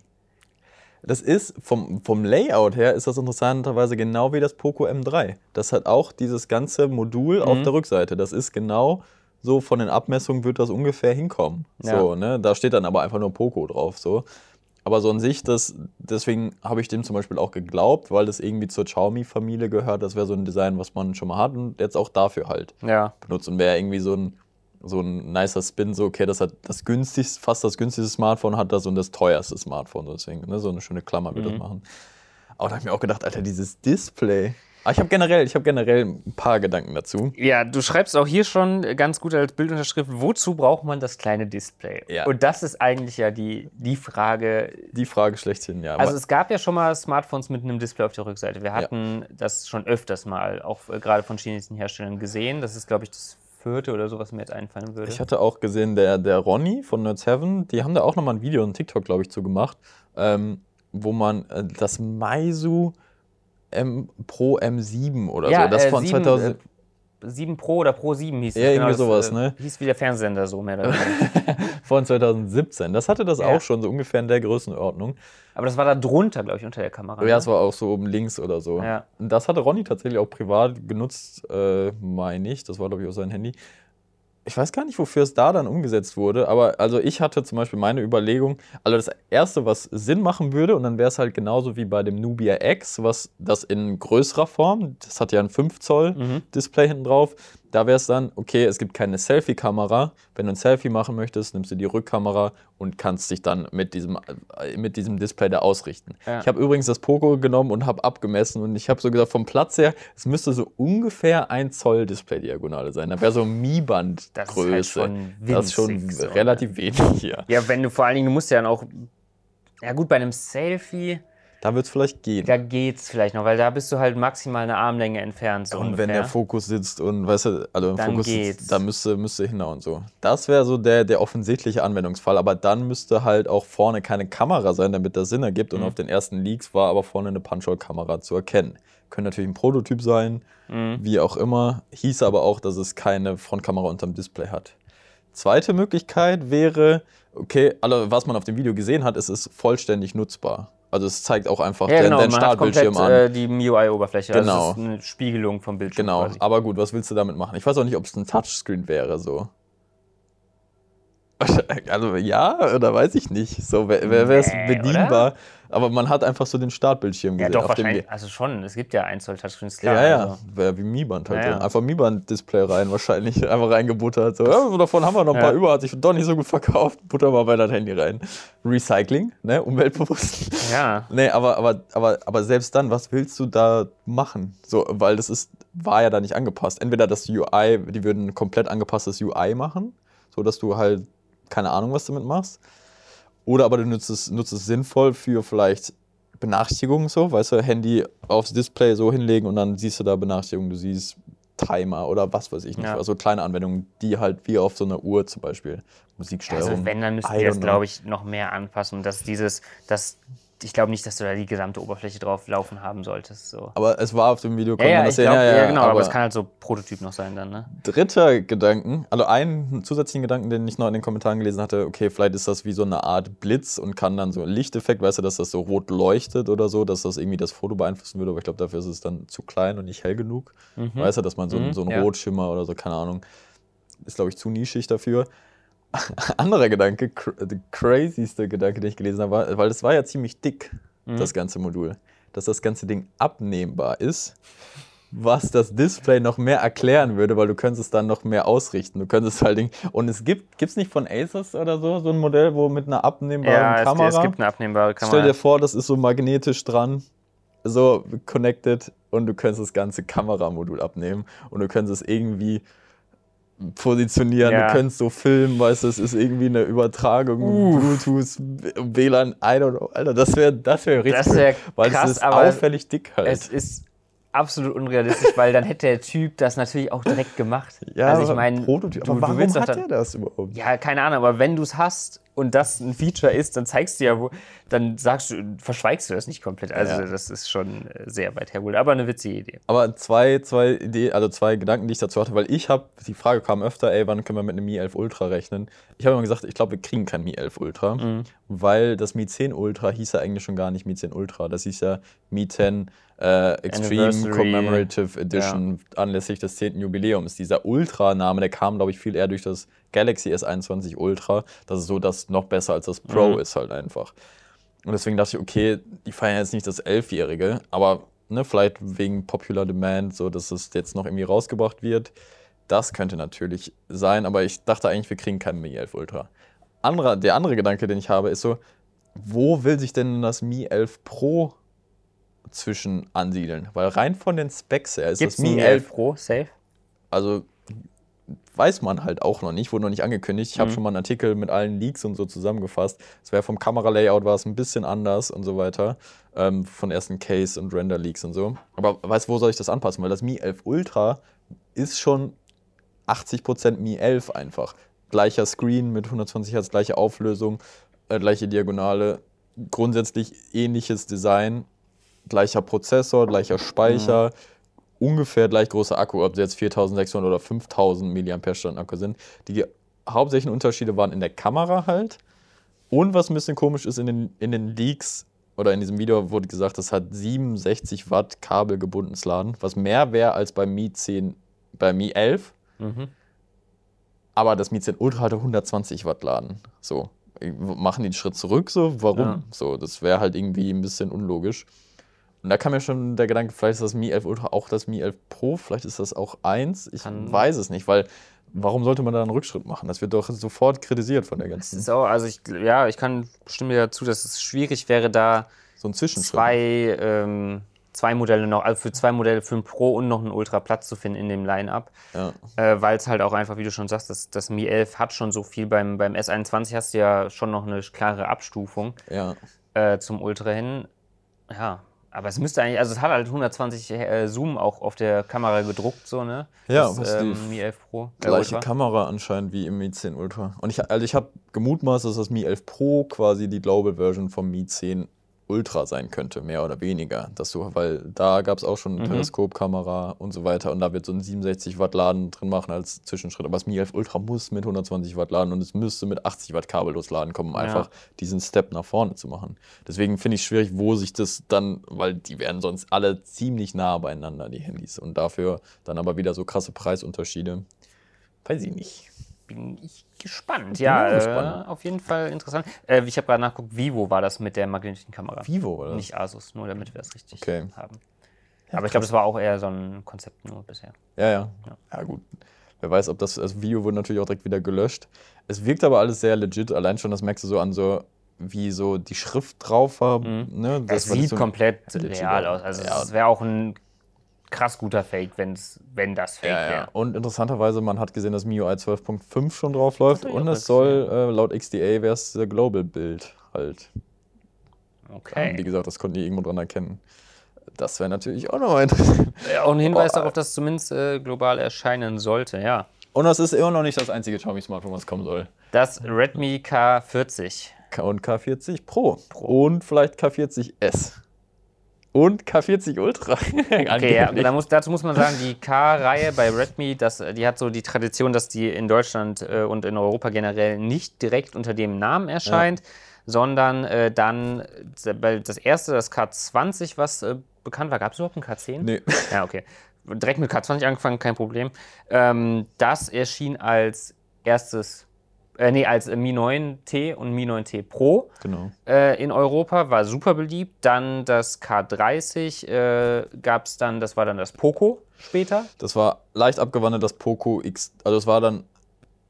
Das ist vom, vom Layout her ist das interessanterweise genau wie das Poco M3. Das hat auch dieses ganze Modul mhm. auf der Rückseite. Das ist genau so von den Abmessungen wird das ungefähr hinkommen. Ja. So, ne? Da steht dann aber einfach nur Poco drauf. So. Aber so an sich, das, deswegen habe ich dem zum Beispiel auch geglaubt, weil das irgendwie zur Xiaomi-Familie gehört. Das wäre so ein Design, was man schon mal hat und jetzt auch dafür halt ja. benutzt. Und wäre irgendwie so ein, so ein nicer Spin, so, okay, das hat das günstigste, fast das günstigste Smartphone hat das und das teuerste Smartphone, deswegen, ne, so eine schöne Klammer wird Mhm. das machen. Aber da habe ich mir auch gedacht, Alter, dieses Display. Aber ich habe generell, ich habe generell ein paar Gedanken dazu. Ja, du schreibst auch hier schon ganz gut als Bildunterschrift, wozu braucht man das kleine Display? Ja. Und das ist eigentlich ja die, die Frage. Die Frage schlechthin, ja. Also es gab ja schon mal Smartphones mit einem Display auf der Rückseite. Wir hatten das schon öfters mal, auch äh, gerade von chinesischen Herstellern gesehen. Das ist, glaube ich, das vierte oder so, was mir jetzt einfallen würde. Ich hatte auch gesehen, der, der Ronny von Nerds Heaven, die haben da auch nochmal ein Video und TikTok, glaube ich, zu gemacht, ähm, wo man äh, das Meizu M Pro M7 oder so, das äh, von 7, 2000. äh, 7 Pro oder Pro 7 hieß es. Ja, irgendwie das, sowas, äh, ne? Hieß wie der Fernsehsender so mehr oder weniger. von 2017. Das hatte das Ja. auch schon, so ungefähr in der Größenordnung. Aber das war da drunter, glaube ich, unter der Kamera. Ja, ne? es war auch so oben links oder so. Ja. Und das hatte Ronny tatsächlich auch privat genutzt, äh, meine ich. Das war, glaube ich, auch sein Handy. Ich weiß gar nicht, wofür es da dann umgesetzt wurde, aber also ich hatte zum Beispiel meine Überlegung, also das erste, was Sinn machen würde, und dann wäre es halt genauso wie bei dem Nubia X, was das in größerer Form, das hat ja ein 5 Zoll Mhm. Display hinten drauf, da wäre es dann, okay, es gibt keine Selfie-Kamera. Wenn du ein Selfie machen möchtest, nimmst du die Rückkamera und kannst dich dann mit diesem, äh, mit diesem Display da ausrichten. Ja. Ich habe übrigens das Poco genommen und habe abgemessen und ich habe so gesagt, vom Platz her, es müsste so ungefähr ein Zoll Display-Diagonale sein. Da wäre so Mi-Band-Größe. Das halt das ist schon winzig so, ne? relativ wenig hier. Ja, wenn du vor allen Dingen, du musst ja dann auch. Ja, gut, bei einem Selfie, Da wird es vielleicht gehen. da geht's vielleicht noch, weil da bist du halt maximal eine Armlänge entfernt. So und ungefähr. wenn der Fokus sitzt und weißt du, also im Dann Fokus geht's. sitzt, da müsste, müsste hinhauen so. Das wäre so der, der offensichtliche Anwendungsfall, aber dann müsste halt auch vorne keine Kamera sein, damit das Sinn ergibt. Und Mhm. auf den ersten Leaks war aber vorne eine Punch-Hole-Kamera zu erkennen. Könnte natürlich ein Prototyp sein, Mhm. wie auch immer. Hieß aber auch, dass es keine Frontkamera unterm Display hat. Zweite Möglichkeit wäre, okay, also was man auf dem Video gesehen hat, ist es ist vollständig nutzbar. Also es zeigt auch einfach Ja, den, genau, den komplett Startbildschirm an. äh, die MIUI-Oberfläche. Genau. Also es ist eine Spiegelung vom Bildschirm. Genau, Quasi. aber gut, was willst du damit machen? Ich weiß auch nicht, ob es ein Touchscreen wäre, so. Also ja, oder weiß ich nicht. So wäre es Nee, bedienbar. Aber man hat einfach so den Startbildschirm Ja, gesehen. doch, auf dem wahrscheinlich. Also schon, es gibt ja 1 Zoll Touchscreens, klar. ja, ja, Also. wäre wie Mi-Band halt. Ja, ja. Einfach Mi-Band-Display rein, wahrscheinlich. Einfach reingebuttert. So, ja, davon haben wir noch ein paar Ja. über, hat sich doch nicht so gut verkauft. Butter mal bei das Handy rein. Recycling, ne? Umweltbewusst. Ja. Nee, aber, aber, aber, aber selbst dann, was willst du da machen? So, weil das ist, war ja da nicht angepasst. Entweder das UI, die würden ein komplett angepasstes UI machen, so dass du halt keine Ahnung, was damit machst. Oder aber du nutzt es, nutzt es sinnvoll für vielleicht Benachrichtigungen so, weißt du, Handy aufs Display so hinlegen und dann siehst du da Benachrichtigungen, du siehst Timer oder was weiß ich nicht. Ja. Also kleine Anwendungen, die halt wie auf so einer Uhr zum Beispiel Musiksteuerung. Also wenn, dann müssten die das, glaube ich, noch mehr anpassen. Dass dieses, das, ich glaube nicht, dass du da die gesamte Oberfläche drauf laufen haben solltest. So. Aber es war auf dem Video, Ja, konnte man ja, das ich sehen. glaub, ja, ja, ja, genau, aber, es kann halt so Prototyp noch sein dann, ne? Dritter Gedanken, also einen zusätzlichen Gedanken, den ich noch in den Kommentaren gelesen hatte, okay, vielleicht ist das wie so eine Art Blitz und kann dann so ein Lichteffekt, weißt du, dass das so rot leuchtet oder so, dass das irgendwie das Foto beeinflussen würde, aber ich glaube, dafür ist es dann zu klein und nicht hell genug. Weißt du, dass man so, Mhm, so einen ja. Rotschimmer oder so, keine Ahnung, ist, glaube ich, zu nischig dafür. Anderer Gedanke, cr der crazyste Gedanke, den ich gelesen habe, war, weil das war ja ziemlich dick, Mhm. das ganze Modul, dass das ganze Ding abnehmbar ist was das Display noch mehr erklären würde, weil du könntest es dann noch mehr ausrichten. Du könntest halt Ding und es gibt gibt's nicht von Asus oder so so ein Modell, wo mit einer abnehmbaren Ja, es, Kamera. es gibt eine abnehmbare Stell Kamera. dir vor, das ist so magnetisch dran, so connected und du könntest das ganze Kameramodul abnehmen und du könntest es irgendwie positionieren, Ja. du könntest so filmen, weißt du, es ist irgendwie eine Übertragung, Bluetooth, WLAN, I don't know, Alter, das wäre das wäre richtig, Das wär cool, weil krass, es ist auffällig dick halt. Es ist absolut unrealistisch, weil dann hätte der Typ das natürlich auch direkt gemacht. ja, also ich meine, Prototyp, du, aber du warum willst hat er das überhaupt? Ja, keine Ahnung, aber wenn du es hast und das ein Feature ist, dann zeigst du ja, wo, dann sagst du, verschweigst du das nicht komplett. Also Ja. das ist schon äh, sehr weit hergeholt, aber eine witzige Idee. Aber zwei, zwei Ideen, also zwei Gedanken, die ich dazu hatte, weil ich habe, die Frage kam öfter, ey, wann können wir mit einem Mi 11 Ultra rechnen? Ich habe immer gesagt, ich glaube, wir kriegen kein Mi 11 Ultra, Mhm. weil das Mi 10 Ultra hieß ja eigentlich schon gar nicht Mi 10 Ultra, das hieß ja Mi 10 äh, Extreme. Commemorative Edition anlässlich des 10. Jubiläums. Dieser Ultra-Name, der kam, glaube ich, viel eher durch das Galaxy S21 Ultra. Das ist so, das noch besser als das Pro Mhm. ist halt einfach. Und deswegen dachte ich, okay, die feiern jetzt nicht das Elfjährige, aber ne, vielleicht wegen Popular Demand, so dass es jetzt noch irgendwie rausgebracht wird. Das könnte natürlich sein, aber ich dachte eigentlich, wir kriegen keinen Mi 11 Ultra. Anderer, der andere Gedanke, den ich habe, ist so, wo will sich denn das Mi 11 Pro zwischen ansiedeln? Weil rein von den Specs her ist Gibt's das Mi Mi 11 11 Pro, safe? also weiß man halt auch noch nicht, wurde noch nicht angekündigt. Ich habe Mhm. schon mal einen Artikel mit allen Leaks und so zusammengefasst. Es wäre vom Kameralayout war es ein bisschen anders und so weiter. Ähm, von ersten Case und Render Leaks und so. Aber weißt du, wo soll ich das anpassen? Weil das Mi 11 Ultra ist schon 80% Mi 11 einfach. Gleicher Screen mit 120 Hertz, gleiche Auflösung, äh, gleiche Diagonale, grundsätzlich ähnliches Design, gleicher Prozessor, gleicher Speicher, ungefähr gleich großer Akku, ob sie jetzt 4600 oder 5000 mAh Akku sind. Die hauptsächlichen Unterschiede waren in der Kamera halt. Und was ein bisschen komisch ist, in den, in den Leaks oder in diesem Video wurde gesagt, das hat 67 Watt kabelgebundenes Laden, was mehr wäre als beim Mi 10, beim Mi 11. Mhm. Aber das Mi 10 Ultra hatte 120 Watt Laden. So. Machen die einen Schritt zurück, so? Warum? Ja. So, das wäre halt irgendwie ein bisschen unlogisch. Und da kam mir schon der Gedanke, vielleicht ist das Mi 11 Ultra auch das Mi 11 Pro, vielleicht ist das auch eins. Ich Kann- weiß es nicht, weil warum sollte man da einen Rückschritt machen? Das wird doch sofort kritisiert von der ganzen. ist auch, also ich, ja, ich kann stimme dazu, dass es schwierig wäre, da So ein Zwischenschritt. zwei, ähm, zwei Modelle noch, also für zwei Modelle für ein Pro und noch einen Ultra Platz zu finden in dem Line-Up. Ja. Äh, Weil es halt auch einfach, wie du schon sagst, das, das Mi 11 hat schon so viel. Beim, beim S21 hast du ja schon noch eine klare Abstufung ja. äh, zum Ultra hin. Ja, aber es müsste eigentlich, also es hat halt 120 äh, Zoom auch auf der Kamera gedruckt, so, ne? Ja, das, was die ähm, Mi 11 Pro. äh, Gleiche Ultra. Kamera anscheinend wie im Mi 10 Ultra. Und ich, also ich habe gemutmaßt, dass das Mi 11 Pro quasi die Global Version vom Mi 10 Ultra sein könnte, mehr oder weniger. Dass du, weil da gab es auch schon eine Mhm. Periskopkamera und so weiter und da wird so ein 67 Watt Laden drin machen als Zwischenschritt. Aber das Mi 11 Ultra muss mit 120 Watt laden und es müsste mit 80 Watt kabellos laden kommen, um Ja. einfach diesen Step nach vorne zu machen. Deswegen finde ich es schwierig, wo sich das dann, weil die wären sonst alle ziemlich nah beieinander, die Handys. Und dafür dann aber wieder so krasse Preisunterschiede. Weiß ich nicht. Bin ich gespannt. Ja, auch äh, gespannt. auf jeden Fall interessant. Äh, ich habe gerade nachgeguckt, Vivo war das mit der magnetischen Kamera. Vivo, oder? Nicht Asus, nur damit wir das richtig Okay. haben. Aber ich glaube, das war auch eher so ein Konzept nur bisher. Ja, ja. Ja, gut. Wer weiß, ob das, das Video wurde natürlich auch direkt wieder gelöscht. Es wirkt aber alles sehr legit. Allein schon, das merkst du so an so, wie so die Schrift drauf war. Ne? Es Das war sieht so- komplett real aus. aus. Also Ja. es wäre auch ein krass guter Fake, wenn's, wenn das Fake Ja, ja. wäre. Und interessanterweise, man hat gesehen, dass MIUI 12.5 schon drauf läuft. Und es soll, äh, laut XDA, wäre es der Global-Bild halt. Wie Okay. gesagt, das konnten die irgendwo dran erkennen. Das wäre natürlich auch nochmal interessant. Ja, auch ein Hinweis Boah. darauf, dass es zumindest äh, global erscheinen sollte, ja. Und das ist immer noch nicht das einzige Xiaomi-Smartphone, was kommen soll. Das Redmi K40. K- Und K40 Pro. Und vielleicht K40S. Und K40 Ultra. Okay, ja, da muss, dazu muss man sagen, die K-Reihe bei Redmi, das, die hat so die Tradition, dass die in Deutschland äh, und in Europa generell nicht direkt unter dem Namen erscheint, sondern äh, dann das erste, das K20, was äh, bekannt war. Gab es überhaupt ein K10? Nee. Ja, okay. Direkt mit K20 angefangen, kein Problem. Ähm, das erschien als erstes, äh, nee, als äh, Mi 9T und Mi 9T Pro Genau. äh, in Europa, war super beliebt. Dann das K30 äh, gab es dann, das war dann das Poco später. Das war leicht abgewandelt, das Poco X. Also, es war dann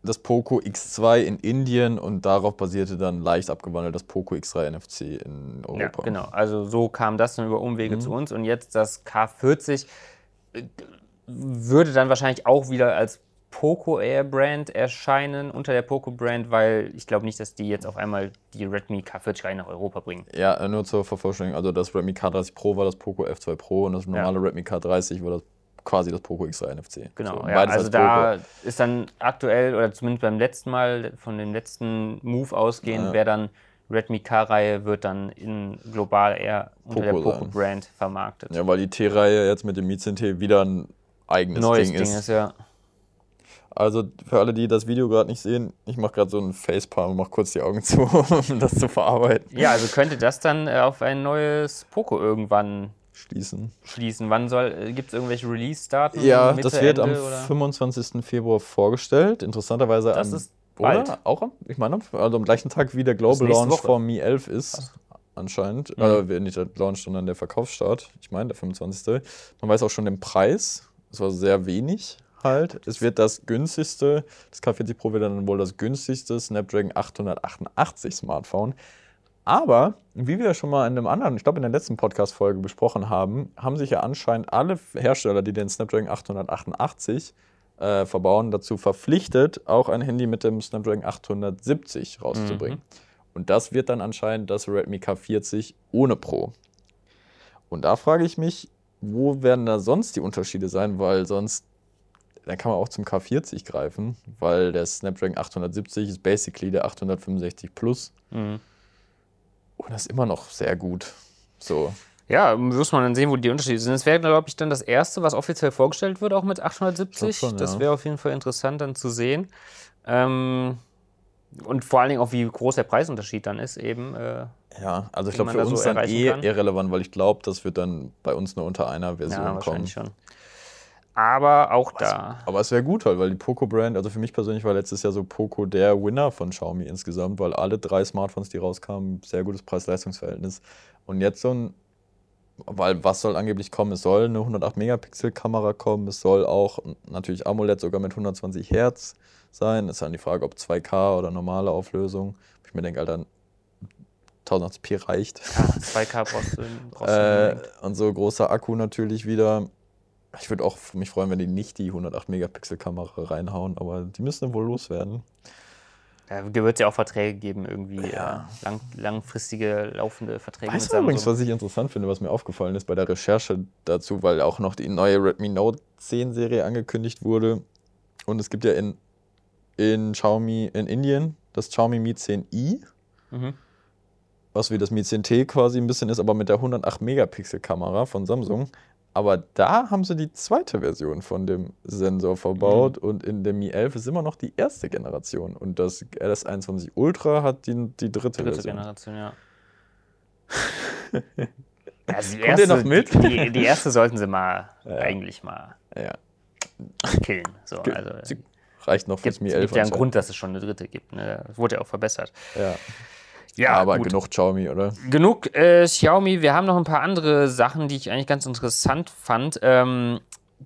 das Poco X2 in Indien und darauf basierte dann leicht abgewandelt das Poco X3 NFC in Ja, Europa. genau. Also so kam das dann über Umwege zu uns. Und jetzt das K40 äh, würde dann wahrscheinlich auch wieder als Poco Air Brand erscheinen unter der Poco Brand, weil ich glaube nicht, dass die jetzt auf einmal die Redmi K40 rein nach Europa bringen. Ja, nur zur Vervollständigung. Also, das Redmi K30 Pro war das Poco F2 Pro und das normale Redmi K30 war das quasi das Poco X3 NFC. Genau, So, ja, also als da ist dann aktuell oder zumindest beim letzten Mal von dem letzten Move ausgehend, Ja. wäre dann Redmi K-Reihe wird dann in global eher unter Poco der Poco. Brand vermarktet. Ja, weil die T-Reihe jetzt mit dem Mi 10T wieder ein eigenes Neues Ding, Ding ist. ist ja. Also für alle, die das Video gerade nicht sehen, ich mache gerade so einen Facepalm und mache kurz die Augen zu, um das zu verarbeiten. Ja, also könnte das dann äh, auf ein neues Poco irgendwann Schließen. schließen. Wann soll, gibt es irgendwelche Release-Daten? Ja, Mitte, das wird am Ende, oder? 25. Februar vorgestellt. Interessanterweise Das am, ist oder? bald. Auch am, ich meine, also am gleichen Tag wie der Global Launch Woche. vom Mi 11 ist. Anscheinend. Mhm. Äh, nicht der Launch, sondern der Verkaufsstart. Ich meine, der 25. Man weiß auch schon den Preis. Das war sehr wenig. Halt. Es wird das günstigste, das K40 Pro wird dann wohl das günstigste Snapdragon 888 Smartphone. Aber, wie wir schon mal in einem anderen, ich glaube in der letzten Podcast-Folge besprochen haben, haben sich ja anscheinend alle Hersteller, die den Snapdragon 888 äh, verbauen, dazu verpflichtet, auch ein Handy mit dem Snapdragon 870 rauszubringen. Mhm. Und das wird dann anscheinend das Redmi K40 ohne Pro. Und da frage ich mich, wo werden da sonst die Unterschiede sein? Weil sonst, dann kann man auch zum K40 greifen, weil der Snapdragon 870 ist basically der 865 Plus. Mhm. Und das ist immer noch sehr gut. So. Ja, muss man dann sehen, wo die Unterschiede sind. Es wäre, glaube ich, dann das erste, was offiziell vorgestellt wird, auch mit 870. Schon, das wäre auf jeden Fall interessant dann zu sehen. Ähm, und vor allen Dingen auch, wie groß der Preisunterschied dann ist, eben. Äh, ja, also ich glaube, für uns so dann eh kann. irrelevant, weil ich glaube, das wird dann bei uns nur unter einer Version ja, wahrscheinlich kommen. Schon. Aber auch aber da. Es, aber es wäre gut halt, weil die Poco-Brand, also für mich persönlich war letztes Jahr so Poco der Winner von Xiaomi insgesamt, weil alle drei Smartphones, die rauskamen, sehr gutes Preis-Leistungs-Verhältnis. Und jetzt so ein, weil was soll angeblich kommen? Es soll eine 108-Megapixel-Kamera kommen, es soll auch natürlich AMOLED sogar mit 120 Hertz sein. Es ist dann die Frage, ob 2K oder normale Auflösung. Ich mir denke, Alter, 1080p reicht. Ja, 2K brauchst du, brauchst du äh, Und so großer Akku natürlich wieder. Ich würde auch mich freuen, wenn die nicht die 108 Megapixel Kamera reinhauen, aber die müssen wohl loswerden. Da wird es ja auch Verträge geben, irgendwie ja. Äh, lang, langfristige laufende Verträge. Weißt du übrigens, was ich interessant finde, was mir aufgefallen ist bei der Recherche dazu, weil auch noch die neue Redmi Note 10 Serie angekündigt wurde. Und es gibt ja in, in Xiaomi in Indien das Xiaomi Mi 10i. Mhm. Was wie das Mi 10T quasi ein bisschen ist, aber mit der 108 Megapixel Kamera von Samsung. Aber da haben sie die zweite Version von dem Sensor verbaut mhm. und in der Mi 11 ist immer noch die erste Generation. Und das RS21 Ultra hat die, die dritte, dritte Version. Generation, ja. also die Kommt erste, ihr noch mit? Die, die, erste sollten sie mal ja. eigentlich mal ja. killen. So, also, sie reicht noch fürs Mi 11. Es gibt ja einen Grund, dass es schon eine dritte gibt. Ne? Das wurde ja auch verbessert. Ja. Ja, aber gut. genug Xiaomi, oder? Genug äh, Xiaomi. Wir haben noch ein paar andere Sachen, die ich eigentlich ganz interessant fand. Ähm,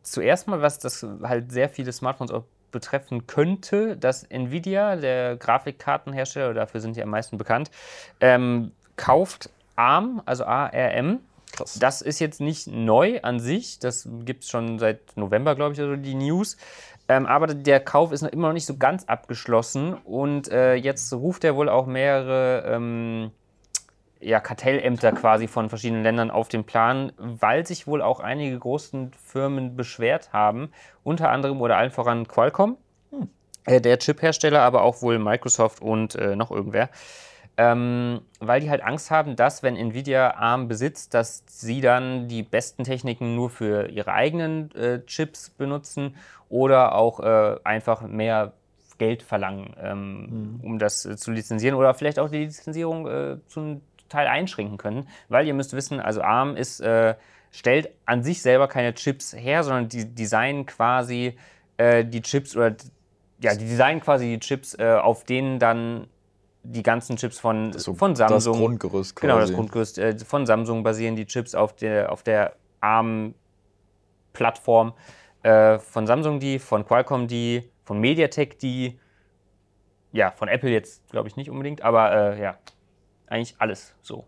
zuerst mal, was das halt sehr viele Smartphones auch betreffen könnte, dass Nvidia, der Grafikkartenhersteller, dafür sind die am meisten bekannt, ähm, kauft ARM, also ARM. Krass. Das ist jetzt nicht neu an sich, das gibt es schon seit November, glaube ich, also die News. Ähm, aber der Kauf ist noch immer noch nicht so ganz abgeschlossen und äh, jetzt ruft er wohl auch mehrere ähm, ja, Kartellämter quasi von verschiedenen Ländern auf den Plan, weil sich wohl auch einige großen Firmen beschwert haben, unter anderem oder allen voran Qualcomm, hm. äh, der Chip-Hersteller, aber auch wohl Microsoft und äh, noch irgendwer. Ähm, weil die halt Angst haben, dass, wenn Nvidia ARM besitzt, dass sie dann die besten Techniken nur für ihre eigenen äh, Chips benutzen oder auch äh, einfach mehr Geld verlangen, ähm, mhm. um das äh, zu lizenzieren oder vielleicht auch die Lizenzierung äh, zum Teil einschränken können. Weil ihr müsst wissen, also ARM ist, äh, stellt an sich selber keine Chips her, sondern die designen quasi äh, die Chips oder ja, die designen quasi die Chips, auf denen dann die ganzen Chips von, so von Samsung. Das Grundgerüst quasi. Genau, das Grundgerüst äh, von Samsung basieren die Chips auf der, auf der ARM-Plattform. Äh, von Samsung die, von Qualcomm die, von MediaTek die. Ja, von Apple jetzt glaube ich nicht unbedingt, aber äh, ja, eigentlich alles so.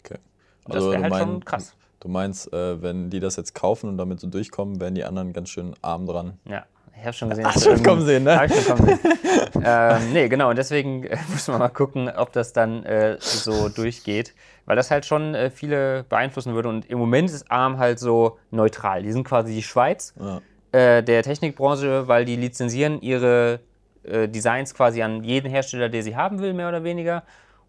Okay. Und also das wäre halt mein, schon krass. Du meinst, äh, wenn die das jetzt kaufen und damit so durchkommen, wären die anderen ganz schön arm dran. Ja, ich habe schon gesehen. Hast schon kommen sehen, ne? Hab ich schon kommen sehen. ähm, nee, genau. Und deswegen äh, muss man mal gucken, ob das dann äh, so durchgeht. Weil das halt schon äh, viele beeinflussen würde. Und im Moment ist ARM halt so neutral. Die sind quasi die Schweiz ja. äh, der Technikbranche, weil die lizenzieren ihre äh, Designs quasi an jeden Hersteller, der sie haben will, mehr oder weniger.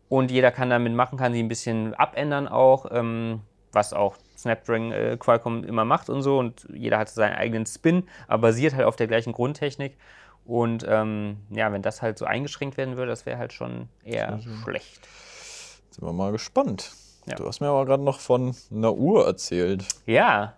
Und jeder kann damit machen, kann sie ein bisschen abändern auch, ähm, was auch Snapdragon äh, Qualcomm immer macht und so. Und jeder hat seinen eigenen Spin, aber basiert halt auf der gleichen Grundtechnik. Und ähm, ja, wenn das halt so eingeschränkt werden würde, das wäre halt schon eher also, schlecht. Sind wir mal gespannt. Ja. Du hast mir aber gerade noch von einer Uhr erzählt. Ja.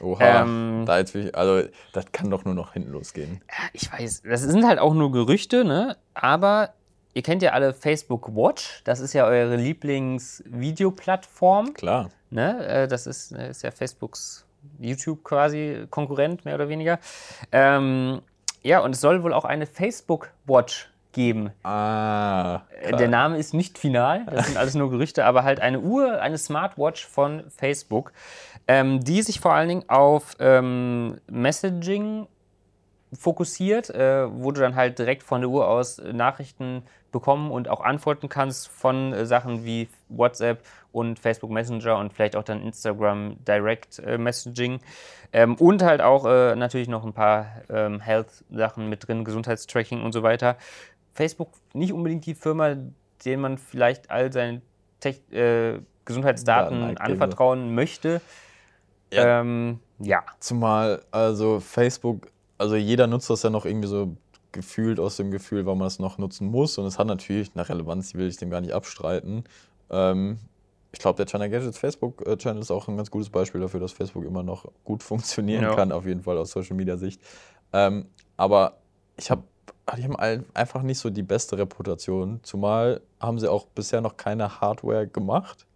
Oha, ähm, da jetzt ich, also das kann doch nur noch hinten losgehen. Ich weiß, das sind halt auch nur Gerüchte, ne? Aber ihr kennt ja alle Facebook Watch, das ist ja eure Lieblingsvideoplattform. Klar. Ne? Äh, das ist, äh, ist ja Facebooks YouTube quasi Konkurrent, mehr oder weniger. Ähm, ja, und es soll wohl auch eine Facebook Watch geben. Ah. Äh, Der Name ist nicht final, das sind alles nur Gerüchte, aber halt eine Uhr, eine Smartwatch von Facebook, ähm, die sich vor allen Dingen auf ähm, Messaging fokussiert, äh, wo du dann halt direkt von der Uhr aus äh, Nachrichten bekommen und auch antworten kannst von äh, Sachen wie WhatsApp und Facebook Messenger und vielleicht auch dann Instagram Direct äh, Messaging. Ähm, und halt auch äh, natürlich noch ein paar ähm, Health-Sachen mit drin, Gesundheitstracking und so weiter. Facebook nicht unbedingt die Firma, denen man vielleicht all seine Tech äh, Gesundheitsdaten Daten eingeben. anvertrauen möchte. Ja. Ähm, ja. Zumal, also Facebook, also jeder nutzt das ja noch irgendwie so gefühlt aus dem Gefühl, weil man es noch nutzen muss. Und es hat natürlich eine Relevanz, die will ich dem gar nicht abstreiten. Ähm, ich glaube, der China Gadgets Facebook-Channel ist auch ein ganz gutes Beispiel dafür, dass Facebook immer noch gut funktionieren Ja. kann, auf jeden Fall aus Social Media Sicht. Ähm, aber ich habe die haben einfach nicht so die beste Reputation, zumal haben sie auch bisher noch keine Hardware gemacht.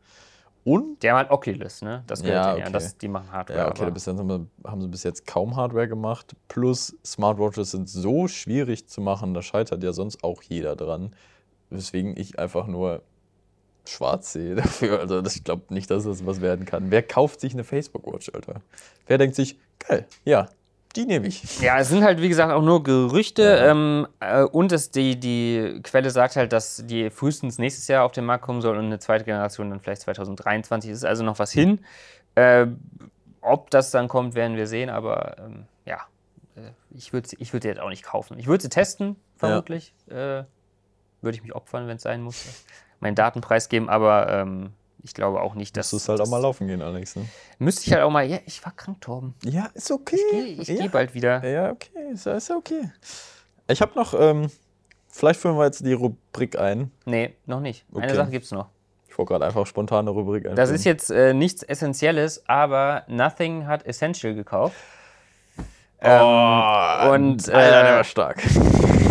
Und Die haben halt Oculus, ne? Das gehört Ja, denen ja. okay. Das, die machen Hardware. Ja, okay, aber- bis jetzt haben, sie bis jetzt kaum Hardware gemacht. Plus Smartwatches sind so schwierig zu machen, da scheitert ja sonst auch jeder dran. Weswegen ich einfach nur schwarz sehe dafür. Also das, ich glaube nicht, dass das was werden kann. Wer kauft sich eine Facebook-Watch, Alter? Wer denkt sich, geil, ja, die nehme ich. Ja, es sind halt, wie gesagt, auch nur Gerüchte. Ja. Ähm, äh, und es, die, die Quelle sagt halt, dass die frühestens nächstes Jahr auf den Markt kommen soll und eine zweite Generation dann vielleicht 2023. Es ist also noch was hin. Äh, ob das dann kommt, werden wir sehen. Aber ähm, ja, äh, ich würde ich würd sie jetzt auch nicht kaufen. Ich würde sie testen, vermutlich. Äh, würde ich mich opfern, wenn es sein muss. Meinen Datenpreis geben, aber ähm, ich glaube auch nicht, dass. Das ist halt auch mal laufen gehen, Alex. Ne? Müsste ich halt auch mal. Ja, ich war krank, Torben. Ja, ist okay. Ich gehe ich ja. geh bald wieder. Ja, okay, ist, ist ja okay. Ich habe noch, ähm, vielleicht führen wir jetzt die Rubrik ein. Nee, noch nicht. Eine Okay. Sache gibt es noch. Ich wollte gerade einfach spontan eine Rubrik ein. Das ist jetzt äh, nichts Essentielles, aber Nothing hat Essential gekauft. Oh, und, Alter, der äh, war stark.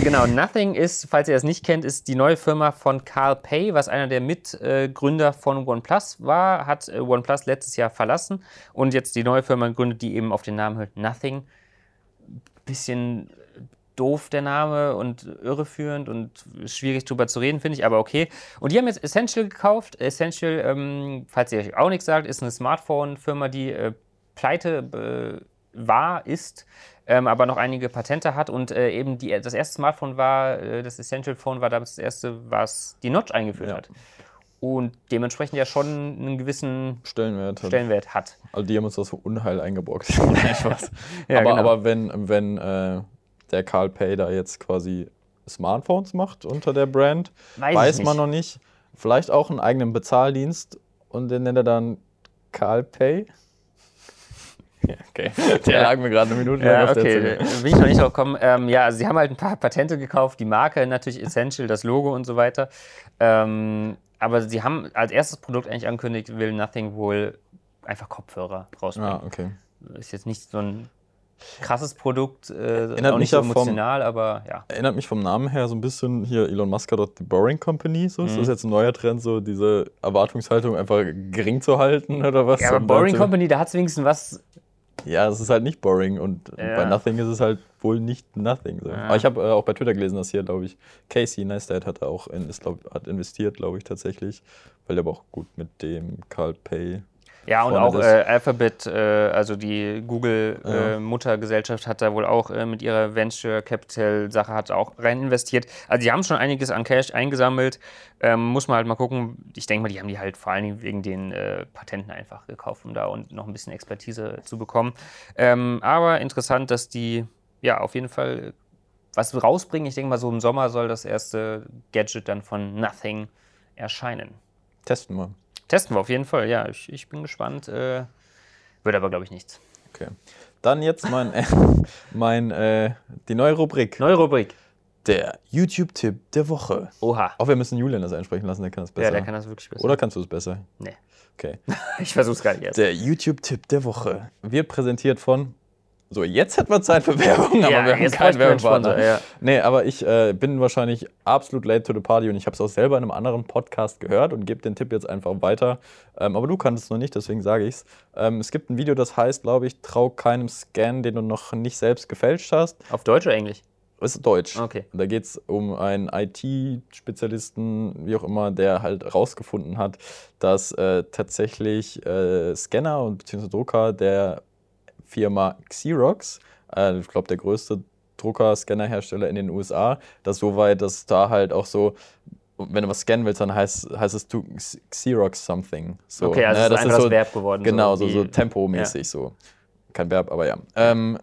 Genau, Nothing ist, falls ihr das nicht kennt, ist die neue Firma von Carl Pay, was einer der Mitgründer von OnePlus war, hat äh, OnePlus letztes Jahr verlassen und jetzt die neue Firma gegründet, die eben auf den Namen hört, Nothing. Bisschen doof der Name und irreführend und schwierig drüber zu reden, finde ich, aber okay. Und die haben jetzt Essential gekauft. Essential, ähm, falls ihr euch auch nichts sagt, ist eine Smartphone-Firma, die äh, pleite äh, war, ist, ähm, aber noch einige Patente hat und äh, eben die, das erste Smartphone war, äh, das Essential Phone war damals das erste, was die Notch eingeführt Ja. hat. Und dementsprechend ja schon einen gewissen Stellenwert. hat. Stellenwert hat. Also die haben uns das Unheil eingebrockt. Ja, aber, genau. aber wenn, wenn äh, der Carl Pay da jetzt quasi Smartphones macht unter der Brand, Weiß weiß, nicht. man noch nicht. Vielleicht auch einen eigenen Bezahldienst und den nennt er dann Carl Pay. Okay. Der lag mir gerade eine Minute lang Ja, auf der okay, Zunge. da bin ich noch nicht drauf gekommen. Ähm, ja, also sie haben halt ein paar Patente gekauft, die Marke natürlich Essential, das Logo und so weiter. Ähm, aber sie haben als erstes Produkt eigentlich angekündigt, will Nothing wohl einfach Kopfhörer rausbringen. Ah, okay. Ist jetzt nicht so ein krasses Produkt, äh, Erinnert auch mich nicht so ja vom- emotional, aber ja. Erinnert mich vom Namen her so ein bisschen hier Elon Musk hat die Boring Company. So. Ist Mhm. das jetzt ein neuer Trend, so diese Erwartungshaltung einfach gering zu halten oder was? Ja, aber Boring Company, da hat es wenigstens was. Ja, es ist halt nicht boring und Ja. bei Nothing ist es halt wohl nicht Nothing. So. Ja. Aber ich habe äh, auch bei Twitter gelesen, dass hier, glaube ich, Casey Neistat hat auch in, ist, glaub, hat investiert, glaube ich, tatsächlich, weil der aber auch gut mit dem Carl Pay. Ja, und auch äh, Alphabet, äh, also die Ja. Google-Muttergesellschaft, hat da wohl auch äh, mit ihrer Venture Capital-Sache hat auch rein investiert. Also die haben schon einiges an Cash eingesammelt. Ähm, muss man halt mal gucken. Ich denke mal, die haben die halt vor allen Dingen wegen den äh, Patenten einfach gekauft, um da und noch ein bisschen Expertise zu bekommen. Ähm, aber interessant, dass die ja auf jeden Fall was rausbringen. Ich denke mal, so im Sommer soll das erste Gadget dann von Nothing erscheinen. Testen wir. Testen wir auf jeden Fall, ja. Ich, ich bin gespannt. Äh, wird aber, glaube ich, nichts. Okay. Dann jetzt mein, äh, mein äh, die neue Rubrik. Neue Rubrik. Der YouTube-Tipp der Woche. Oha. Auch wir müssen Julian das einsprechen lassen, der kann das besser. Ja, der kann das wirklich besser. Oder kannst du es besser? Nee. Okay. Ich versuch's gar nicht erst. Der YouTube-Tipp der Woche wird präsentiert von So, jetzt hätten wir Zeit für Werbung, aber Ja, wir haben keinen Werbepartner. Ja. Nee, aber ich äh, bin wahrscheinlich absolut late to the party und ich habe es auch selber in einem anderen Podcast gehört und gebe den Tipp jetzt einfach weiter. Ähm, aber du kannst es noch nicht, deswegen sage ich es. Ähm, es gibt ein Video, das heißt, glaube ich, trau keinem Scan, den du noch nicht selbst gefälscht hast. Auf Deutsch oder Englisch? Ist Deutsch. Okay. Da geht es um einen IT-Spezialisten, wie auch immer, der halt rausgefunden hat, dass äh, tatsächlich äh, Scanner und beziehungsweise Drucker der Firma Xerox, äh, ich glaube der größte Drucker-Scanner-Hersteller in den USA, das so weit, dass da halt auch so, wenn du was scannen willst, dann heißt, heißt es Xerox something. So, okay, also ne, es ist einfach so, das Verb geworden. Genau, so, so tempomäßig so. Kein Verb, aber ja. Ähm,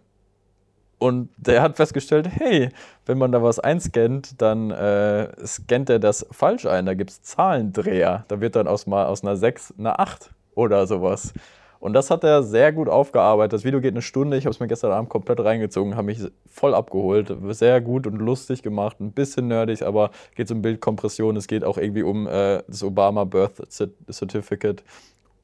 und der hat festgestellt, hey, wenn man da was einscannt, dann äh, scannt er das falsch ein. Da gibt es Zahlendreher. Da wird dann aus, mal aus einer 6 eine 8 oder sowas. Und das hat er sehr gut aufgearbeitet. Das Video geht eine Stunde. Ich habe es mir gestern Abend komplett reingezogen, habe mich voll abgeholt. Sehr gut und lustig gemacht. Ein bisschen nerdig, aber geht um Bildkompression. Es geht auch irgendwie um äh, das Obama Birth Cert- Certificate.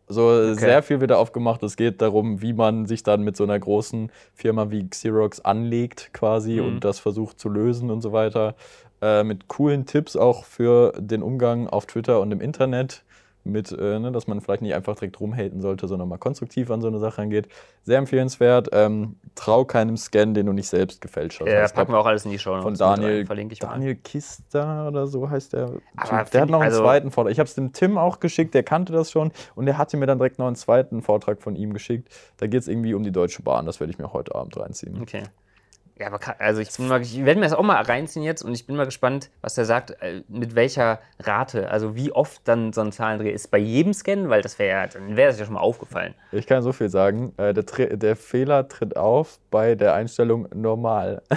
So sehr viel wird da aufgemacht. Es geht darum, wie man sich dann mit so einer großen Firma wie Xerox anlegt quasi Mhm. und das versucht zu lösen und so weiter. Äh, mit coolen Tipps auch für den Umgang auf Twitter und im Internet. Mit, äh, ne, dass man vielleicht nicht einfach direkt rumhaten sollte, sondern mal konstruktiv an so eine Sache rangeht. Sehr empfehlenswert. Ähm, trau keinem Scan, den du nicht selbst gefälscht hast. Ja, Ich packen glaub, wir auch alles in die Show. von Daniel, Verlinke ich mal. Daniel Kister oder so heißt der. Aber der hat noch einen also- zweiten Vortrag. Ich habe es dem Tim auch geschickt, der kannte das schon und der hatte mir dann direkt noch einen zweiten Vortrag von ihm geschickt. Da geht es irgendwie um die Deutsche Bahn. Das werde ich mir heute Abend reinziehen. Okay. Ja, aber also ich, mal, ich werde mir das auch mal reinziehen jetzt und ich bin mal gespannt, was der sagt, äh, mit welcher Rate, also wie oft dann so ein Zahlendreher ist bei jedem Scan, weil das wäre ja, dann wäre es ja schon mal aufgefallen. Ich kann so viel sagen. Äh, der, der Fehler tritt auf bei der Einstellung normal.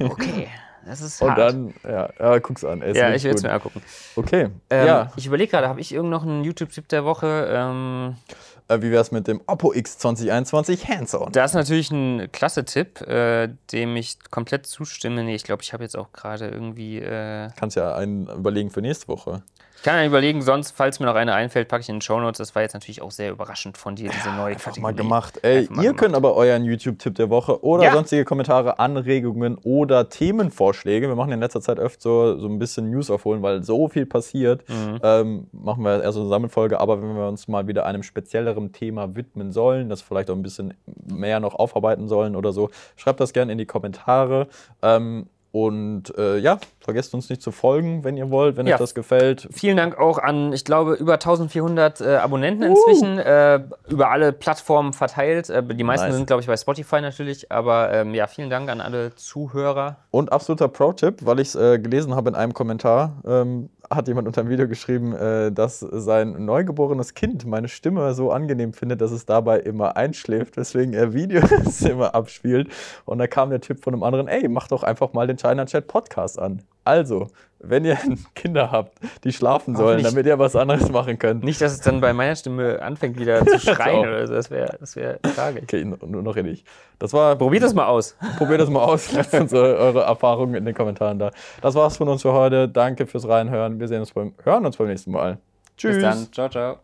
Okay, das ist Und hart. dann, ja, ja guck's an. Ist ja, ich will es mir angucken. Okay. Ähm, ja. Ich überlege gerade, habe ich irgend noch einen YouTube-Tipp der Woche? Ähm, Äh, wie wär's mit dem Oppo X 2021 Hands-on? da ist natürlich ein klasse Tipp, äh, dem ich komplett zustimme. Nee, ich glaube, ich habe jetzt auch gerade irgendwie. Äh, Kannst ja einen überlegen für nächste Woche. Ich kann ja überlegen, sonst, falls mir noch eine einfällt, packe ich in den Shownotes. Das war jetzt natürlich auch sehr überraschend von dir, diese neue Einfach Kategorie. mal gemacht. Ey, mal ihr gemacht. könnt aber euren YouTube-Tipp der Woche oder Ja. sonstige Kommentare, Anregungen oder Themenvorschläge. Wir machen in letzter Zeit öfter so, so ein bisschen News aufholen, weil so viel passiert. Mhm. Ähm, machen wir eher so eine Sammelfolge. Aber wenn wir uns mal wieder einem spezielleren Thema widmen sollen, das vielleicht auch ein bisschen mehr noch aufarbeiten sollen oder so, schreibt das gerne in die Kommentare. Ähm, und äh, ja, vergesst uns nicht zu folgen, wenn ihr wollt, wenn Ja. euch das gefällt. Vielen Dank auch an, ich glaube, über 1400 äh, Abonnenten Uh. inzwischen, äh, über alle Plattformen verteilt. Äh, die meisten Nice. sind, glaube ich, bei Spotify natürlich. Aber ähm, ja, vielen Dank an alle Zuhörer. Und absoluter Pro-Tipp, weil ich es äh, gelesen habe in einem Kommentar, ähm, hat jemand unter dem Video geschrieben, äh, dass sein neugeborenes Kind meine Stimme so angenehm findet, dass es dabei immer einschläft, weswegen er Videos immer abspielt. Und da kam der Tipp von einem anderen, ey, mach doch einfach mal den China Chat Podcast an. Also, wenn ihr Kinder habt, die schlafen sollen, nicht. damit ihr was anderes machen könnt. Nicht, dass es dann bei meiner Stimme anfängt wieder zu schreien oder so. Das wäre das wär tragisch. Okay, nur noch nicht. Das war Probiert das mal aus. Probiert das mal aus. Lasst uns eure eure Erfahrungen in den Kommentaren da. Das war's von uns für heute. Danke fürs Reinhören. Wir sehen uns beim, hören uns beim nächsten Mal. Tschüss. Bis dann. Ciao, ciao.